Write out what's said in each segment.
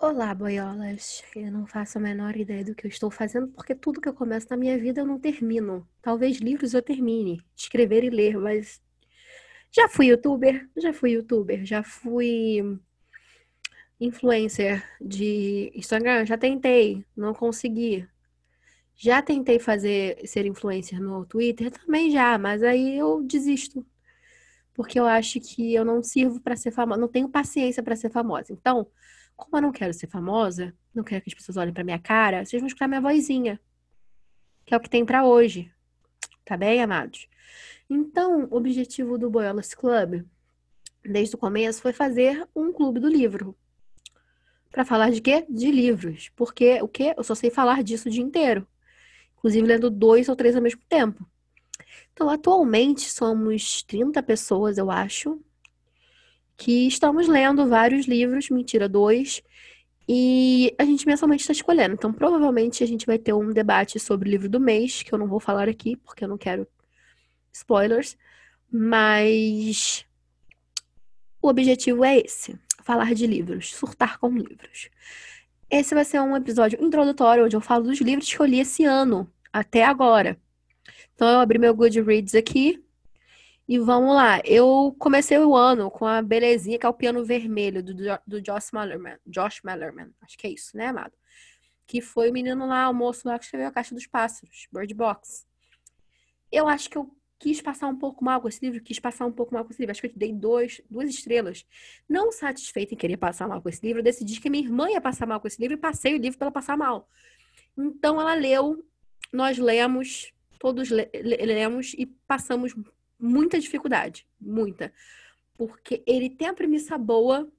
Olá, boiolas. Eu não faço a menor ideia do que eu estou fazendo, porque tudo que eu começo na minha vida eu não termino. Talvez livros eu termine, escrever e ler, mas já fui youtuber, já fui youtuber, já fui influencer de Instagram, já tentei, não consegui. Já tentei fazer ser influencer no Twitter também já, mas aí eu desisto. Porque eu acho que eu não sirvo para ser famosa, não tenho paciência para ser famosa. Então, como eu não quero ser famosa, não quero que as pessoas olhem pra minha cara, vocês vão escutar minha vozinha. Que é o que tem para hoje. Tá bem, amados? Então, o objetivo do Boiolas Club, desde o começo, foi fazer um clube do livro. Para falar de quê? De livros. Porque o quê? Eu só sei falar disso o dia inteiro. Inclusive lendo dois ou três ao mesmo tempo. Então, atualmente somos 30 pessoas, eu acho, que estamos lendo vários livros, mentira, dois, e a gente mensalmente está escolhendo. Então, provavelmente a gente vai ter um debate sobre o livro do mês, que eu não vou falar aqui, porque eu não quero spoilers, mas o objetivo é esse: falar de livros, surtar com livros. Esse vai ser um episódio introdutório onde eu falo dos livros que eu li esse ano, até agora. Então, eu abri meu Goodreads aqui e vamos lá, eu comecei o ano com a belezinha, que é o piano vermelho do, do Josh Mallerman. Josh Mallerman, acho que é isso, né, amado? Que foi o menino lá, o moço lá que escreveu A Caixa dos Pássaros, Bird Box. Eu acho que eu quis passar um pouco mal com esse livro, quis passar um pouco mal com esse livro. Acho que eu dei dois, duas estrelas. Não satisfeita em querer passar mal com esse livro, eu decidi que minha irmã ia passar mal com esse livro e passei o livro para ela passar mal. Então ela leu, nós lemos, todos le lemos e passamos muita dificuldade, muita. Porque ele tem a premissa boa,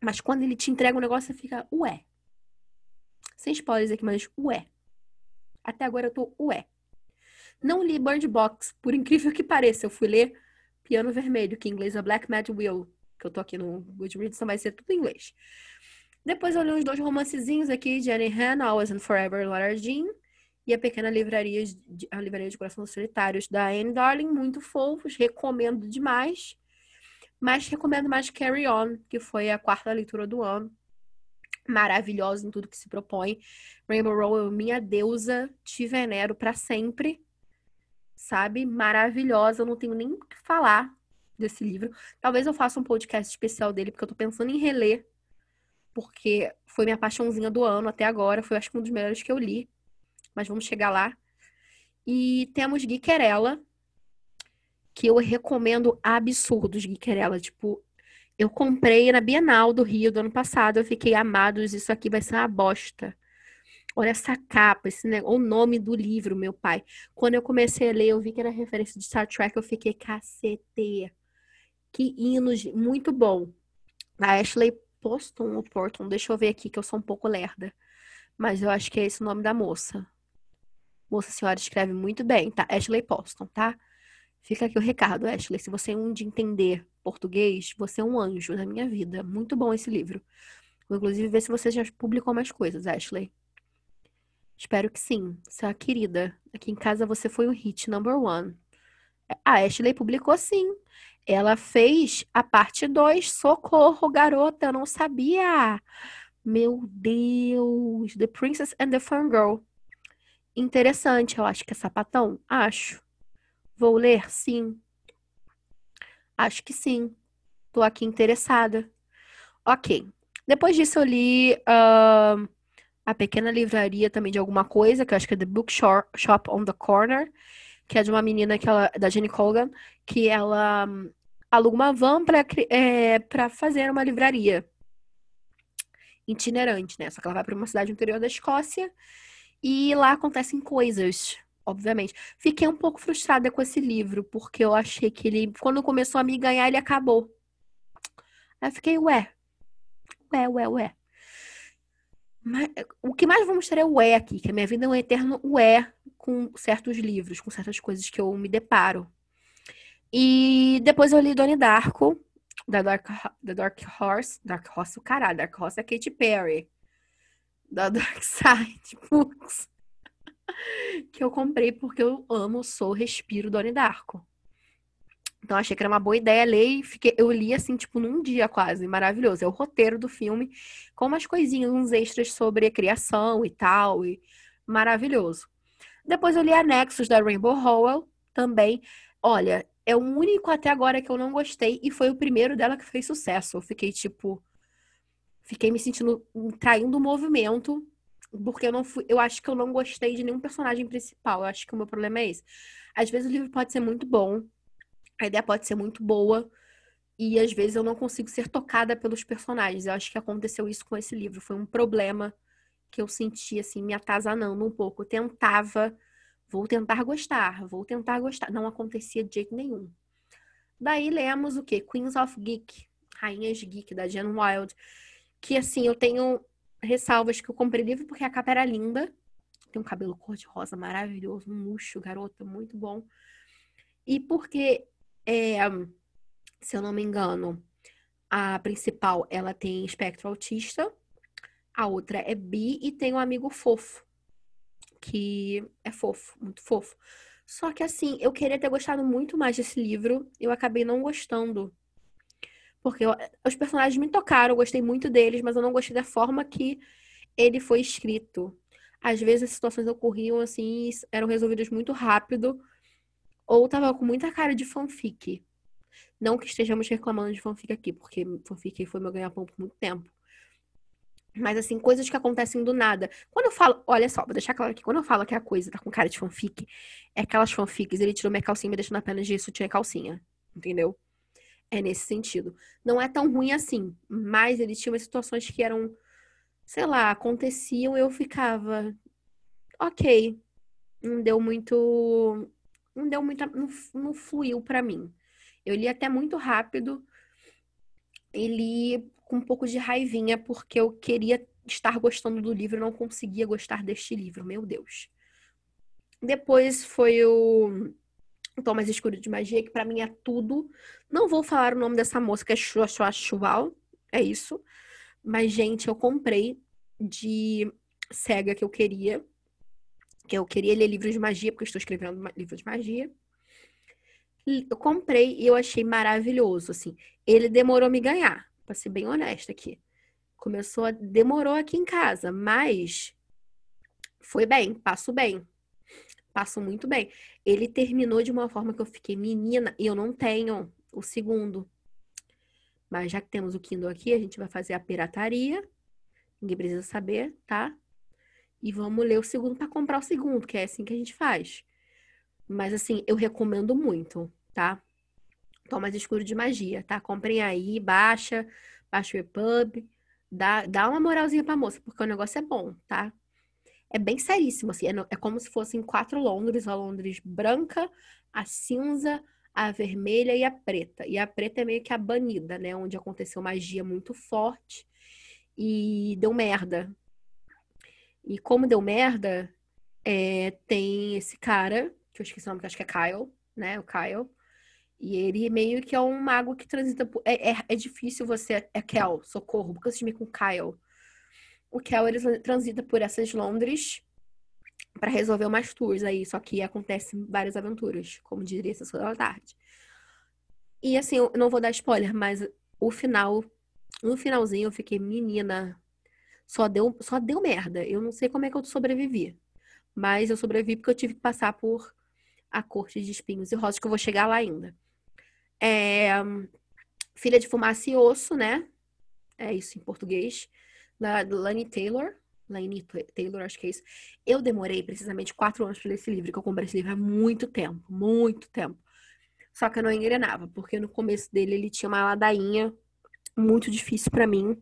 mas quando ele te entrega um negócio, você fica, ué. Sem spoilers aqui, mas ué. Até agora eu tô ué. Não li Bird Box, por incrível que pareça. Eu fui ler Piano Vermelho, que em inglês é Black Mad Wheel, que eu tô aqui no Goodreads, então vai ser tudo em inglês. Depois eu li uns dois romancezinhos aqui, Jenny Han, Always and Forever, Laura Jean e a Pequena Livraria, de, a Livraria de Corações Solitários da Anne Darling, muito fofos, recomendo demais. Mas recomendo mais Carry On, que foi a quarta leitura do ano. Maravilhosa em tudo que se propõe. Rainbow Rowell, minha deusa, te venero para sempre. Sabe? Maravilhosa, eu não tenho nem o que falar desse livro. Talvez eu faça um podcast especial dele, porque eu tô pensando em reler. Porque foi minha paixãozinha do ano até agora. Foi, acho que, um dos melhores que eu li mas vamos chegar lá. E temos Guiquerela, que eu recomendo absurdos, Guiquerela. Tipo, eu comprei na Bienal do Rio do ano passado, eu fiquei amados, isso aqui vai ser uma bosta. Olha essa capa, esse negócio, o nome do livro, meu pai. Quando eu comecei a ler, eu vi que era referência de Star Trek, eu fiquei cacete. Que hinos, muito bom. A Ashley Poston ou Porton, deixa eu ver aqui que eu sou um pouco lerda. Mas eu acho que é esse o nome da moça. Moça Senhora escreve muito bem, tá? Ashley Poston, tá? Fica aqui o recado, Ashley. Se você é um de entender português, você é um anjo na minha vida. Muito bom esse livro. Vou inclusive ver se você já publicou mais coisas, Ashley. Espero que sim. Sua querida, aqui em casa você foi um hit number one. A Ashley publicou sim. Ela fez a parte 2. Socorro, garota, eu não sabia. Meu Deus. The Princess and the Fun Girl. Interessante, eu acho que é sapatão. Acho. Vou ler? Sim. Acho que sim. Tô aqui interessada. Ok. Depois disso, eu li uh, A Pequena Livraria também de alguma coisa, que eu acho que é The Bookshop Shop on the Corner, que é de uma menina que ela, da Jenny Colgan, que ela um, aluga uma van para é, pra fazer uma livraria itinerante, né? Só que ela vai para uma cidade interior da Escócia e lá acontecem coisas, obviamente. Fiquei um pouco frustrada com esse livro, porque eu achei que ele, quando começou a me ganhar, ele acabou. Aí eu fiquei, ué, ué, ué, ué. Mas, o que mais vamos ter é o ué aqui, que a minha vida é um eterno ué com certos livros, com certas coisas que eu me deparo. E depois eu li Donnie Darko, da Dark, da Dark Horse. Dark Horse, o caralho, Dark Horse é Katy Perry da Dark Side Books que eu comprei porque eu amo, sou, respiro Donnie Darko. Então achei que era uma boa ideia ler e fiquei, eu li assim, tipo, num dia quase, maravilhoso. É o roteiro do filme, com umas coisinhas, uns extras sobre a criação e tal, e maravilhoso. Depois eu li Anexos da Rainbow Howell, também. Olha, é o único até agora que eu não gostei e foi o primeiro dela que fez sucesso. Eu fiquei tipo, fiquei me sentindo traindo o movimento, porque eu não fui, eu acho que eu não gostei de nenhum personagem principal. Eu acho que o meu problema é esse. Às vezes o livro pode ser muito bom, a ideia pode ser muito boa e às vezes eu não consigo ser tocada pelos personagens. Eu acho que aconteceu isso com esse livro. Foi um problema que eu senti, assim, me atazanando um pouco. Eu tentava, vou tentar gostar, vou tentar gostar. Não acontecia de jeito nenhum. Daí lemos o quê? Queens of Geek, Rainhas Geek, da Jen Wild. Que, assim, eu tenho ressalvas que eu comprei livro porque a capa era linda. Tem um cabelo cor-de-rosa maravilhoso, um luxo, garota, muito bom. E porque é, se eu não me engano, a principal, ela tem espectro autista, a outra é bi e tem um amigo fofo, que é fofo, muito fofo. Só que assim, eu queria ter gostado muito mais desse livro, eu acabei não gostando. Porque eu, os personagens me tocaram, eu gostei muito deles, mas eu não gostei da forma que ele foi escrito. Às vezes as situações ocorriam assim, eram resolvidas muito rápido, ou tava com muita cara de fanfic. Não que estejamos reclamando de fanfic aqui, porque fanfic foi meu ganha-pão por muito tempo. Mas, assim, coisas que acontecem do nada. Quando eu falo, olha só, vou deixar claro aqui, quando eu falo que a coisa tá com cara de fanfic, é aquelas fanfics, ele tirou minha calcinha e me deixou apenas de sutiã calcinha. Entendeu? É nesse sentido. Não é tão ruim assim, mas ele tinha umas situações que eram, sei lá, aconteciam e eu ficava, ok. Não deu muito não deu muita. não, não fluiu para mim. Eu li até muito rápido e li com um pouco de raivinha, porque eu queria estar gostando do livro não conseguia gostar deste livro, meu Deus. Depois foi o Tom Mais Escuro de Magia, que para mim é tudo. Não vou falar o nome dessa moça, que é Shua Shua Chuval, é isso. Mas, gente, eu comprei de cega que eu queria que eu queria ler livros de magia, porque estou escrevendo livro de magia. Eu comprei e eu achei maravilhoso, assim. Ele demorou me ganhar, para ser bem honesta aqui. Começou a... demorou aqui em casa, mas foi bem, passo bem. Passo muito bem. Ele terminou de uma forma que eu fiquei menina e eu não tenho o segundo. Mas já que temos o Kindle aqui, a gente vai fazer a pirataria. Ninguém precisa saber, tá? e vamos ler o segundo para comprar o segundo, que é assim que a gente faz. Mas assim, eu recomendo muito, tá? Thomas Escuro de Magia, tá? Comprem aí, baixa, baixa o EPUB, dá, dá uma moralzinha pra moça, porque o negócio é bom, tá? É bem seríssimo, assim, é, é como se fossem quatro Londres, a Londres branca, a cinza, a vermelha e a preta. E a preta é meio que a banida, né? Onde aconteceu magia muito forte e deu merda. E como deu merda, é, tem esse cara, que eu esqueci o nome, que acho que é Kyle, né? O Kyle. E ele meio que é um mago que transita por... É, é, é difícil você... É Kel, socorro, porque eu assisti com Kyle. O Kel, ele transita por essas Londres para resolver umas tours aí. Só que acontecem várias aventuras, como diria essa da tarde. E assim, eu não vou dar spoiler, mas o final... No finalzinho eu fiquei, menina, só deu, só deu merda. Eu não sei como é que eu sobrevivi. Mas eu sobrevivi porque eu tive que passar por a corte de espinhos e rosas, que eu vou chegar lá ainda. É, Filha de Fumaça e Osso, né? É isso em português. Da Lani Taylor. Lani Taylor, acho que é isso. Eu demorei precisamente quatro anos para ler esse livro, que eu comprei esse livro há muito tempo, muito tempo. Só que eu não engrenava, porque no começo dele ele tinha uma ladainha muito difícil para mim.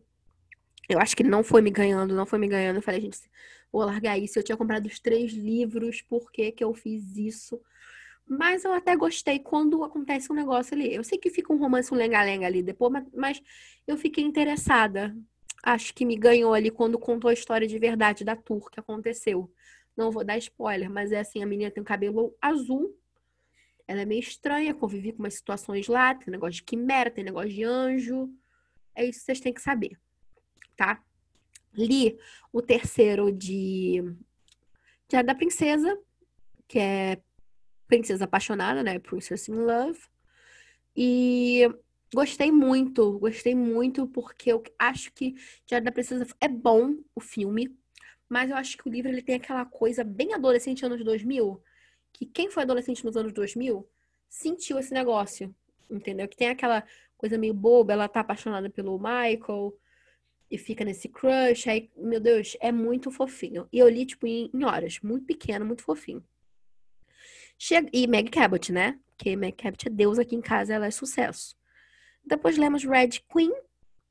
Eu acho que não foi me ganhando, não foi me ganhando. Eu falei, gente, vou largar isso. Eu tinha comprado os três livros, por que que eu fiz isso? Mas eu até gostei quando acontece um negócio ali. Eu sei que fica um romance, um lenga-lenga ali depois, mas, mas eu fiquei interessada. Acho que me ganhou ali quando contou a história de verdade da tour que aconteceu. Não vou dar spoiler, mas é assim, a menina tem o cabelo azul. Ela é meio estranha, convivi com umas situações lá, tem negócio de quimera, tem negócio de anjo. É isso que vocês têm que saber tá? Li o terceiro de Diário da Princesa, que é Princesa Apaixonada, né? Princess in Love. E gostei muito, gostei muito, porque eu acho que Diário da Princesa é bom o filme, mas eu acho que o livro ele tem aquela coisa bem adolescente anos 2000, que quem foi adolescente nos anos 2000 sentiu esse negócio, entendeu? Que tem aquela coisa meio boba, ela tá apaixonada pelo Michael e fica nesse crush, aí, meu Deus, é muito fofinho. E eu li, tipo, em, em horas, muito pequeno, muito fofinho. Chega... E Meg Cabot, né? Porque Meg Cabot é Deus aqui em casa, ela é sucesso. Depois lemos Red Queen,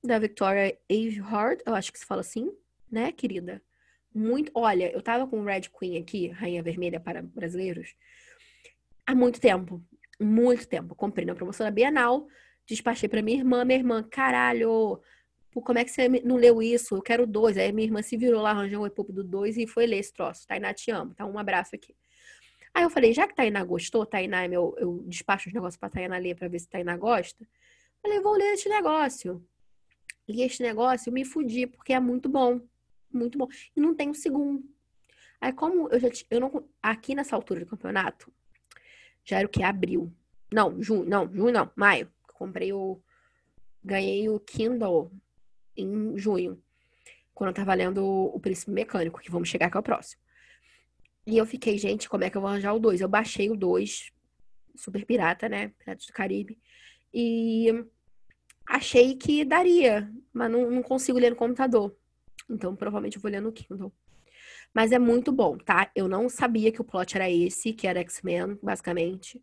da Victoria Aveyard, eu acho que se fala assim, né, querida? Muito. Olha, eu tava com Red Queen aqui, Rainha Vermelha para brasileiros, há muito tempo. Muito tempo. Comprei na promoção da Bienal, despachei para minha irmã. Minha irmã, caralho, como é que você não leu isso? Eu quero dois. Aí minha irmã se virou lá, arranjou um EPUB do dois e foi ler esse troço. Tainá, te amo. Tá? Um abraço aqui. Aí eu falei, já que Tainá gostou, Tainá é meu, eu despacho os negócios pra Tainá ler pra ver se Tainá gosta. Falei, vou ler este negócio. E este negócio me fudi, porque é muito bom. Muito bom. E não tem um segundo. Aí, como eu já eu não aqui nessa altura do campeonato, já era o que? Abril. Não, junho, não, junho não, maio. Comprei o. Ganhei o Kindle em junho. Quando eu tava lendo o Príncipe Mecânico, que vamos chegar que é o próximo. E eu fiquei, gente, como é que eu vou arranjar o 2? Eu baixei o 2, super pirata, né? Piratas do Caribe. E achei que daria, mas não, não consigo ler no computador. Então, provavelmente eu vou ler no Kindle. Mas é muito bom, tá? Eu não sabia que o plot era esse, que era X-Men, basicamente.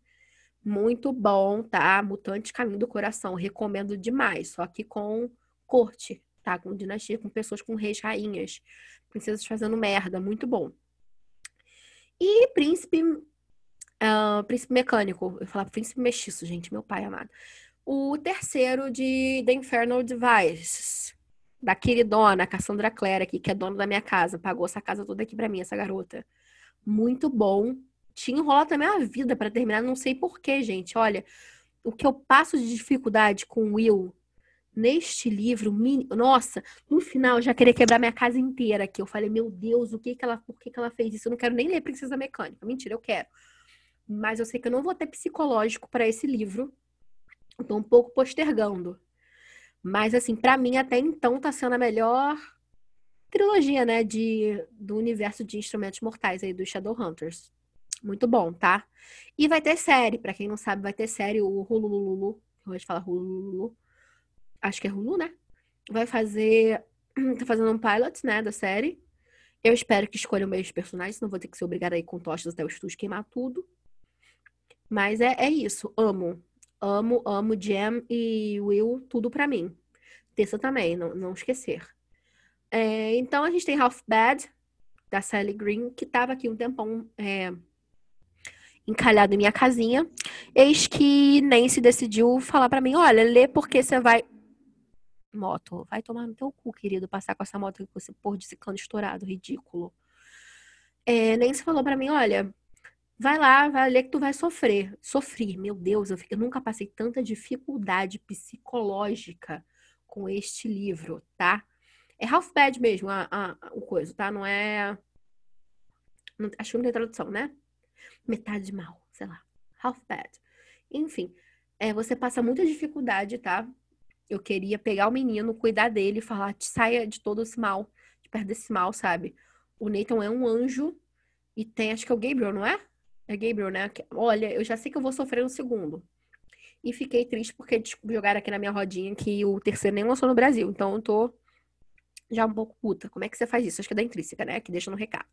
Muito bom, tá? Mutante Caminho do Coração. Recomendo demais. Só que com corte, tá? Com dinastia, com pessoas com reis, rainhas. Princesas fazendo merda. Muito bom. E príncipe. Uh, príncipe mecânico. Eu falar príncipe mexiço, gente, meu pai amado. O terceiro de The Infernal Devices. Da queridona Cassandra Clare aqui, que é dona da minha casa. Pagou essa casa toda aqui pra mim, essa garota. Muito bom. Tinha enrolado a vida para terminar, não sei porquê, gente. Olha, o que eu passo de dificuldade com Will neste livro, nossa, no final eu já queria quebrar minha casa inteira aqui. Eu falei, meu Deus, o que que ela, por que que ela fez isso? Eu não quero nem ler Princesa Mecânica. Mentira, eu quero. Mas eu sei que eu não vou ter psicológico para esse livro. Tô um pouco postergando. Mas assim, para mim até então tá sendo a melhor trilogia, né, de do universo de instrumentos mortais aí dos Shadowhunters. Muito bom, tá? E vai ter série, para quem não sabe, vai ter série o Hulu Lulu, eu vou te falar Hulu acho que é Hulu, né? Vai fazer. Tá fazendo um pilot, né, da série. Eu espero que escolham meios personagens, senão vou ter que ser obrigada a ir com tochas até o estúdio queimar tudo. Mas é, é isso. Amo. Amo, amo Jam e Will, tudo pra mim. Tessa também, não, não esquecer. É, então a gente tem Half Bad, da Sally Green, que tava aqui um tempão é, encalhado em minha casinha. Eis que Nancy decidiu falar para mim: olha, lê porque você vai moto. Vai tomar no teu cu, querido, passar com essa moto com esse porra de ciclano estourado, ridículo. É, Nancy falou para mim, olha, vai lá, vai ler que tu vai sofrer. Sofri, meu Deus, eu, eu nunca passei tanta dificuldade psicológica com este livro, tá? É half bad mesmo, a, a, o coisa, tá? Não é... Não, acho que não tem tradução, né? Metade mal, sei lá. Half bad. Enfim, é, você passa muita dificuldade, tá? Eu queria pegar o menino, cuidar dele falar: saia de todo esse mal, de perto desse mal, sabe? O Nathan é um anjo e tem, acho que é o Gabriel, não é? É Gabriel, né? Olha, eu já sei que eu vou sofrer no segundo. E fiquei triste porque jogaram aqui na minha rodinha que o terceiro nem lançou no Brasil. Então eu tô já um pouco puta. Como é que você faz isso? Acho que é da intrínseca, né? Que deixa no recado.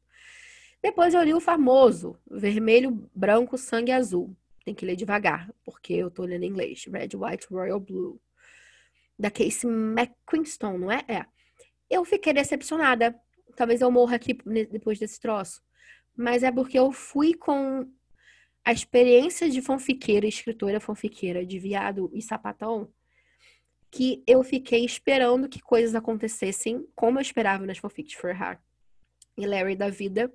Depois eu li o famoso Vermelho, Branco, Sangue Azul. Tem que ler devagar, porque eu tô lendo em inglês. Red, White, Royal Blue da Casey McQuiston, não é? É. Eu fiquei decepcionada. Talvez eu morra aqui depois desse troço. Mas é porque eu fui com a experiência de fanfiqueira, escritora fanfiqueira de viado e sapatão, que eu fiquei esperando que coisas acontecessem como eu esperava nas fanfics For Her e Larry da vida.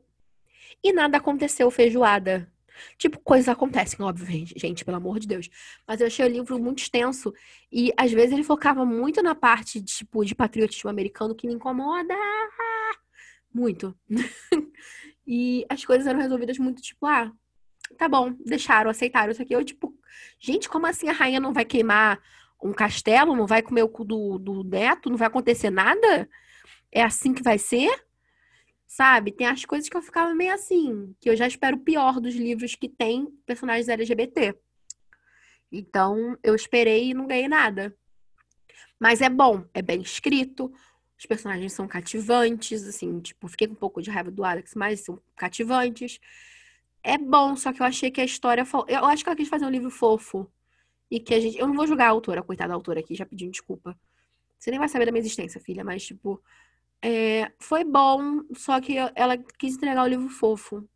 E nada aconteceu feijoada. Tipo, coisas acontecem, óbvio, gente, pelo amor de Deus. Mas eu achei o livro muito extenso e às vezes ele focava muito na parte, tipo, de patriotismo americano que me incomoda muito. e as coisas eram resolvidas muito, tipo, ah, tá bom, deixaram, aceitaram isso aqui. Eu, tipo, gente, como assim a rainha não vai queimar um castelo? Não vai comer o cu do, do neto? Não vai acontecer nada? É assim que vai ser? Sabe? Tem as coisas que eu ficava meio assim, que eu já espero pior dos livros que tem personagens LGBT. Então, eu esperei e não ganhei nada. Mas é bom, é bem escrito, os personagens são cativantes, assim, tipo, fiquei com um pouco de raiva do Alex, mas são cativantes. É bom, só que eu achei que a história. Eu acho que ela quis fazer um livro fofo. E que a gente. Eu não vou julgar a autora, coitada da autora aqui, já pedindo desculpa. Você nem vai saber da minha existência, filha, mas, tipo. É... Foi bom, só que ela quis entregar o livro fofo.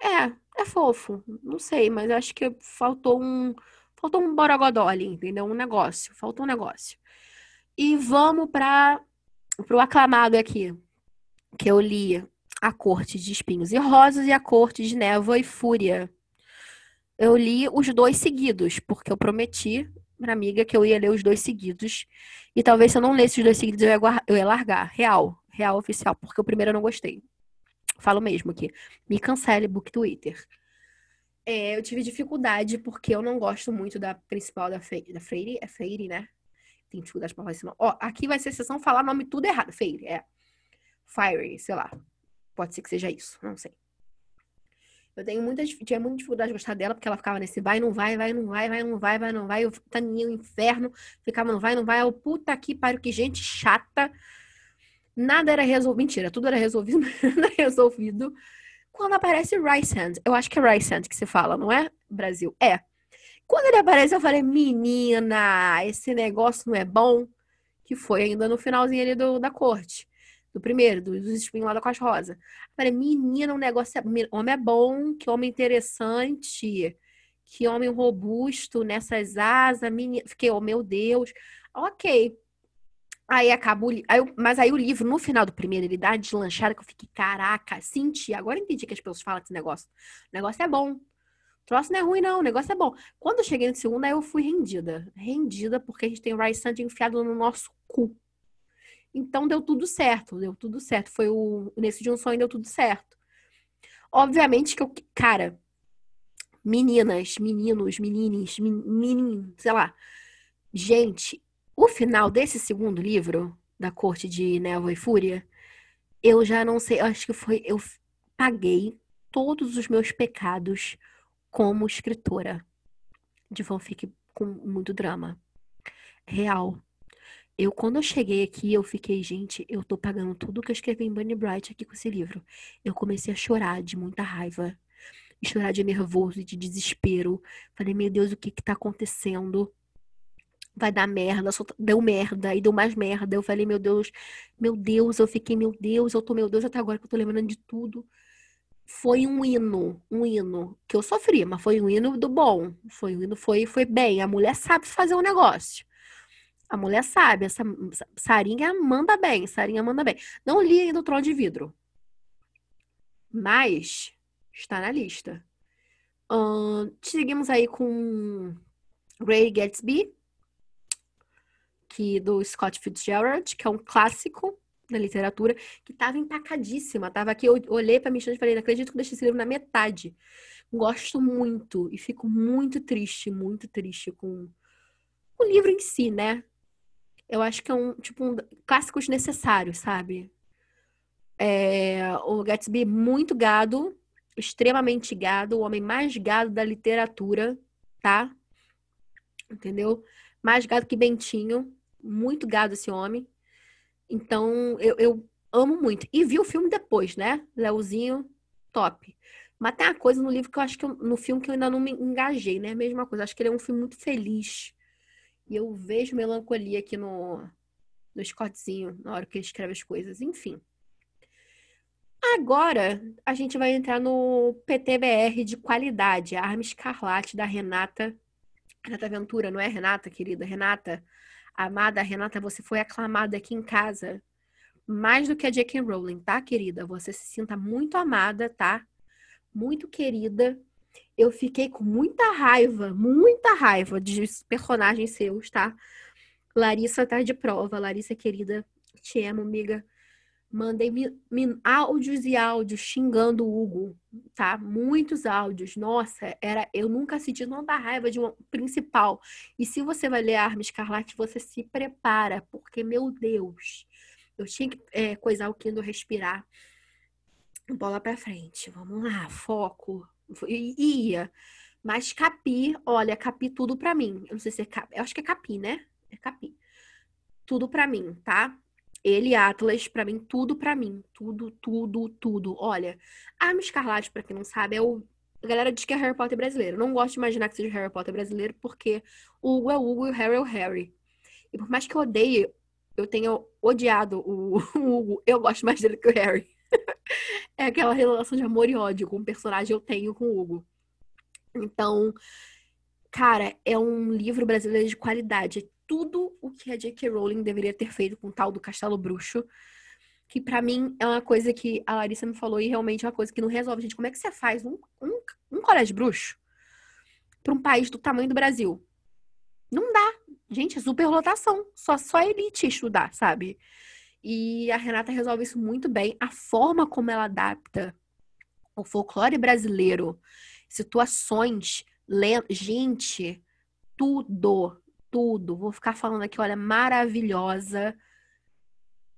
É, é fofo. Não sei, mas eu acho que faltou um. Faltou um borogodó ali, entendeu? Um negócio. Faltou um negócio. E vamos para o aclamado aqui, que eu li A Corte de Espinhos e Rosas e A Corte de Névoa e Fúria. Eu li os dois seguidos, porque eu prometi pra amiga que eu ia ler os dois seguidos. E talvez se eu não lesse os dois seguidos, eu ia, eu ia largar. Real. Real oficial. Porque o primeiro eu não gostei. Falo mesmo aqui. Me cancele, book Twitter. É, eu tive dificuldade porque eu não gosto muito da principal da, da Freire. É Freire, né? Tem dificuldade pra falar esse nome. Ó, aqui vai ser sessão falar nome tudo errado. Feire, é. Fiery, sei lá. Pode ser que seja isso, não sei. Eu tenho muita, tinha muita dificuldade de gostar dela, porque ela ficava nesse vai, não vai, vai, não vai, vai, não vai, vai, não vai. Eu tá no inferno, ficava não vai, não vai. Eu, puta que pariu, que gente chata. Nada era resolvido. Mentira, tudo era resolvido, nada era resolvido. Quando aparece Rice Hand, eu acho que é Rice Hand que se fala, não é? Brasil. É. Quando ele apareceu, eu falei, menina, esse negócio não é bom. Que foi ainda no finalzinho ali do, da corte. Do primeiro, dos espinhos lá da Costa Rosa. Eu falei, menina, o um negócio é. Homem é bom, que homem interessante. Que homem robusto nessas asas. Menina... Fiquei, oh meu Deus. Ok. Aí acabou. Aí eu, mas aí o livro, no final do primeiro, ele dá uma deslanchada que eu fiquei, caraca, senti. Agora entendi que as pessoas falam desse negócio. O negócio é bom. Troço não é ruim, não. O negócio é bom. Quando eu cheguei no segundo, aí eu fui rendida. Rendida porque a gente tem o Rice Sand enfiado no nosso cu. Então deu tudo certo. Deu tudo certo. Foi o. Nesse de um sonho deu tudo certo. Obviamente que eu. Cara, meninas, meninos, menines, menin, sei lá. Gente, o final desse segundo livro, da Corte de Névoa e Fúria, eu já não sei, eu acho que foi. Eu paguei todos os meus pecados como escritora de fanfic com muito drama. Real. Eu, quando eu cheguei aqui, eu fiquei, gente, eu tô pagando tudo que eu escrevi em Bunny Bright aqui com esse livro. Eu comecei a chorar de muita raiva. Chorar de nervoso e de desespero. Falei, meu Deus, o que que tá acontecendo? Vai dar merda, só deu merda, e deu mais merda. Eu falei, meu Deus, meu Deus, eu fiquei, meu Deus, eu tô, meu Deus, até agora que eu tô lembrando de tudo foi um hino, um hino que eu sofri, mas foi um hino do bom. Foi um hino, foi, foi bem. A mulher sabe fazer o um negócio. A mulher sabe, essa Sarinha manda bem, Sarinha manda bem. Não li ainda o Trono de Vidro. Mas está na lista. Seguimos aí com Ray Gatsby, que do Scott Fitzgerald, que é um clássico na literatura, que estava empacadíssima. Tava aqui, eu olhei para a Michelle e falei, não acredito que eu deixei esse livro na metade. Gosto muito e fico muito triste, muito triste com o livro em si, né? Eu acho que é um, tipo, um clássicos necessários, sabe? É, o Gatsby, muito gado, extremamente gado, o homem mais gado da literatura, tá? Entendeu? Mais gado que Bentinho, muito gado esse homem. Então, eu, eu amo muito. E vi o filme depois, né? Leozinho, top. Mas tem uma coisa no livro que eu acho que eu, no filme que eu ainda não me engajei, né? Mesma coisa. Acho que ele é um filme muito feliz. E eu vejo melancolia aqui no, no Scottzinho, na hora que ele escreve as coisas. Enfim. Agora, a gente vai entrar no PTBR de qualidade. A Arma Escarlate da Renata. Renata Ventura, não é Renata, querida? Renata Amada Renata, você foi aclamada aqui em casa mais do que a J.K. Rowling, tá, querida? Você se sinta muito amada, tá? Muito querida. Eu fiquei com muita raiva, muita raiva de personagens seus, tá? Larissa tá de prova. Larissa, querida, te amo, amiga. Mandei áudios e áudios xingando o Hugo, tá? Muitos áudios. Nossa, era eu nunca senti tanta raiva de uma principal. E se você vai ler Arma Escarlate, você se prepara, porque, meu Deus, eu tinha que é, coisar o Kindle respirar. Bola pra frente. Vamos lá, foco. I, ia. Mas Capi, olha, Capi tudo pra mim. Eu não sei se é Capi. Eu acho que é Capi, né? É Capi. Tudo pra mim, tá? Ele Atlas, para mim, tudo para mim. Tudo, tudo, tudo. Olha, Arma Escarlate, para quem não sabe, é o. A galera diz que é Harry Potter brasileiro. Não gosto de imaginar que seja Harry Potter brasileiro, porque o Hugo é o Hugo e o Harry é o Harry. E por mais que eu odeie, eu tenha odiado o, o Hugo, eu gosto mais dele que o Harry. é aquela relação de amor e ódio com o personagem eu tenho com o Hugo. Então, cara, é um livro brasileiro de qualidade tudo o que a J.K. Rowling deveria ter feito com o tal do Castelo Bruxo. Que para mim é uma coisa que a Larissa me falou e realmente é uma coisa que não resolve. Gente, como é que você faz um, um, um colégio bruxo para um país do tamanho do Brasil? Não dá. Gente, é superlotação. Só, só elite estudar, sabe? E a Renata resolve isso muito bem. A forma como ela adapta o folclore brasileiro, situações, gente, tudo tudo. Vou ficar falando aqui, olha, maravilhosa.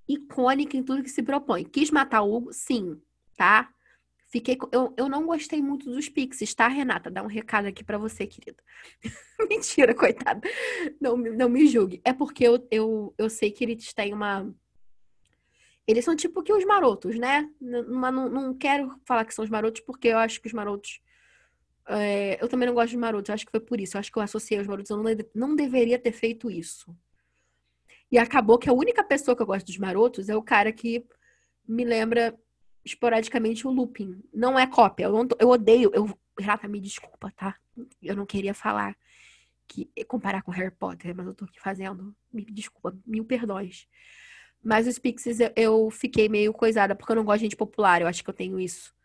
Icônica em tudo que se propõe. Quis matar o Hugo? Sim, tá? Fiquei. Eu, eu não gostei muito dos Pixies, tá, Renata? Dá um recado aqui para você, querida. Mentira, coitada. Não, não me julgue. É porque eu, eu, eu sei que eles têm uma. Eles são tipo que os marotos, né? Mas não, não quero falar que são os marotos, porque eu acho que os marotos é, eu também não gosto de Marotos, acho que foi por isso. Eu acho que eu associei os Marotos, eu não, não deveria ter feito isso. E acabou que a única pessoa que eu gosto dos Marotos é o cara que me lembra esporadicamente o Lupin. Não é cópia, eu, não, eu odeio. Eu, Renata, me desculpa, tá? Eu não queria falar que comparar com Harry Potter, mas eu tô aqui fazendo. Me desculpa, mil perdões. Mas os Pixies eu, eu fiquei meio coisada, porque eu não gosto de gente popular, eu acho que eu tenho isso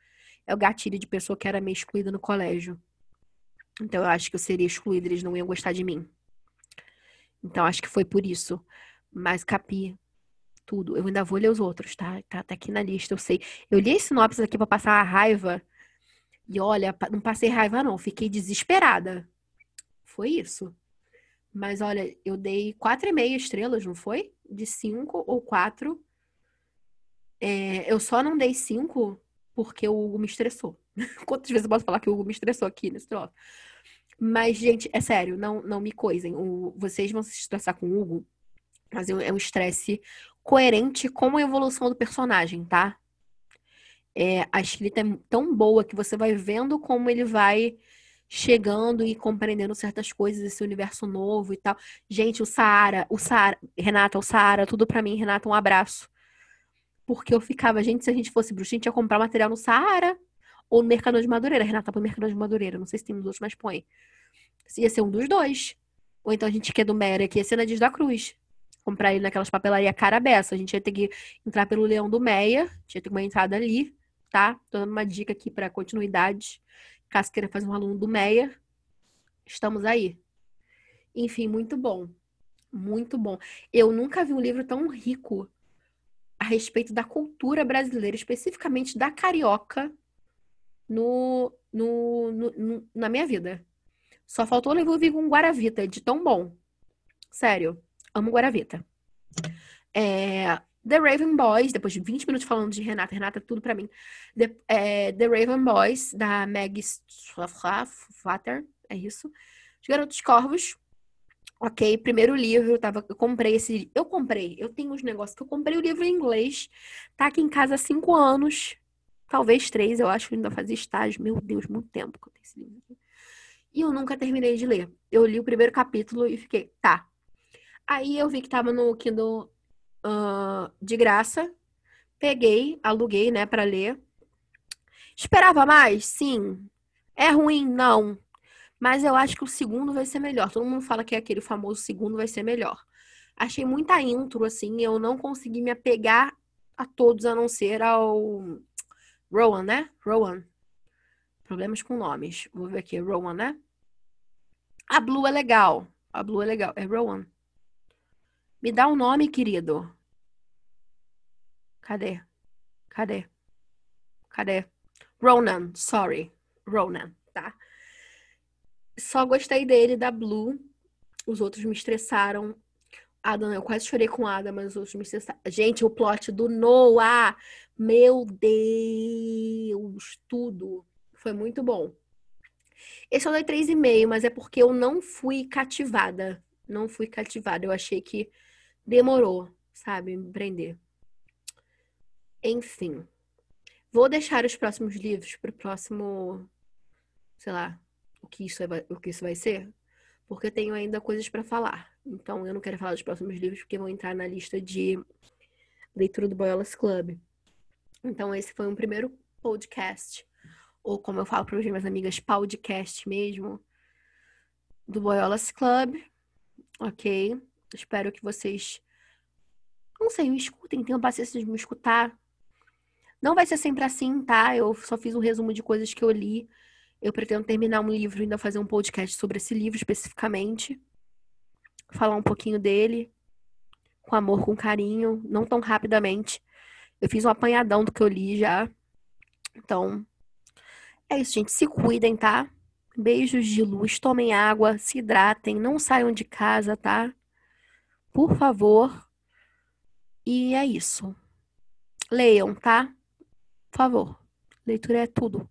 é o gatilho de pessoa que era meio excluída no colégio. Então eu acho que eu seria excluída, eles não iam gostar de mim. Então acho que foi por isso. Mas capi tudo. Eu ainda vou ler os outros, tá? Tá, tá aqui na lista, eu sei. Eu li esse sinopse aqui para passar a raiva. E olha, não passei raiva não, fiquei desesperada. Foi isso. Mas olha, eu dei quatro e meia estrelas, não foi? De cinco ou quatro. É, eu só não dei cinco porque o Hugo me estressou. Quantas vezes eu posso falar que o Hugo me estressou aqui nesse troço? Mas, gente, é sério, não, não me coisem. O, vocês vão se estressar com o Hugo, mas é um estresse coerente com a evolução do personagem, tá? É, a escrita é tão boa que você vai vendo como ele vai chegando e compreendendo certas coisas, esse universo novo e tal. Gente, o Saara, o Saara, Renata, o Saara, tudo para mim, Renata, um abraço. Porque eu ficava, gente, se a gente fosse bruxa, a gente ia comprar material no Saara ou no Mercador de Madureira. Renata põe Mercador de Madureira. Não sei se tem nos outros, mas põe. Ia ser um dos dois. Ou então a gente quer do Mera, que ia ser na Dias da Cruz. Comprar ele naquelas papelarias cara beça. A gente ia ter que entrar pelo Leão do Meia. Tinha que ter uma entrada ali, tá? Tô dando uma dica aqui para continuidade. Caso queira fazer um aluno do Meia, estamos aí. Enfim, muito bom. Muito bom. Eu nunca vi um livro tão rico a respeito da cultura brasileira, especificamente da carioca, no, no, no, na minha vida. Só faltou levar um Guaravita, de tão bom. Sério, amo Guaravita. É, The Raven Boys, depois de 20 minutos falando de Renata, Renata tudo pra mim. The, é, The Raven Boys, da Meg Flatter, é isso. Os Garotos Corvos, Ok, primeiro livro, eu, tava, eu comprei esse. Eu comprei, eu tenho uns negócios que eu comprei o livro em inglês. Tá aqui em casa há cinco anos, talvez três, eu acho que ainda fazia estágio. Meu Deus, muito tempo que eu tenho esse livro aqui. E eu nunca terminei de ler. Eu li o primeiro capítulo e fiquei, tá. Aí eu vi que tava no Kindle uh, de graça. Peguei, aluguei, né, pra ler. Esperava mais? Sim. É ruim? Não. Mas eu acho que o segundo vai ser melhor. Todo mundo fala que é aquele famoso segundo vai ser melhor. Achei muita intro, assim, eu não consegui me apegar a todos, a não ser ao Rowan, né? Rowan. Problemas com nomes. Vou ver aqui, Rowan, né? A Blue é legal. A Blue é legal. É Rowan. Me dá um nome, querido. Cadê? Cadê? Cadê? Ronan, sorry. Ronan, tá? Só gostei dele, da Blue. Os outros me estressaram. Adam, eu quase chorei com Adam, mas os outros me estressaram. Gente, o plot do Noah! Meu Deus! Tudo. Foi muito bom. Esse eu dei 3,5, mas é porque eu não fui cativada. Não fui cativada. Eu achei que demorou, sabe? Me prender. Enfim. Vou deixar os próximos livros para o próximo. Sei lá. O que, isso vai, o que isso vai ser. Porque eu tenho ainda coisas para falar. Então eu não quero falar dos próximos livros porque vão entrar na lista de leitura do Boyolas Club. Então esse foi um primeiro podcast ou como eu falo para as minhas amigas, podcast mesmo, do Boiolas Club, ok? Espero que vocês, não sei, me escutem, tenham paciência de me escutar. Não vai ser sempre assim, tá? Eu só fiz um resumo de coisas que eu li. Eu pretendo terminar um livro e ainda fazer um podcast sobre esse livro especificamente. Falar um pouquinho dele, com amor, com carinho, não tão rapidamente. Eu fiz um apanhadão do que eu li já. Então, é isso, gente. Se cuidem, tá? Beijos de luz, tomem água, se hidratem, não saiam de casa, tá? Por favor. E é isso. Leiam, tá? Por favor. Leitura é tudo.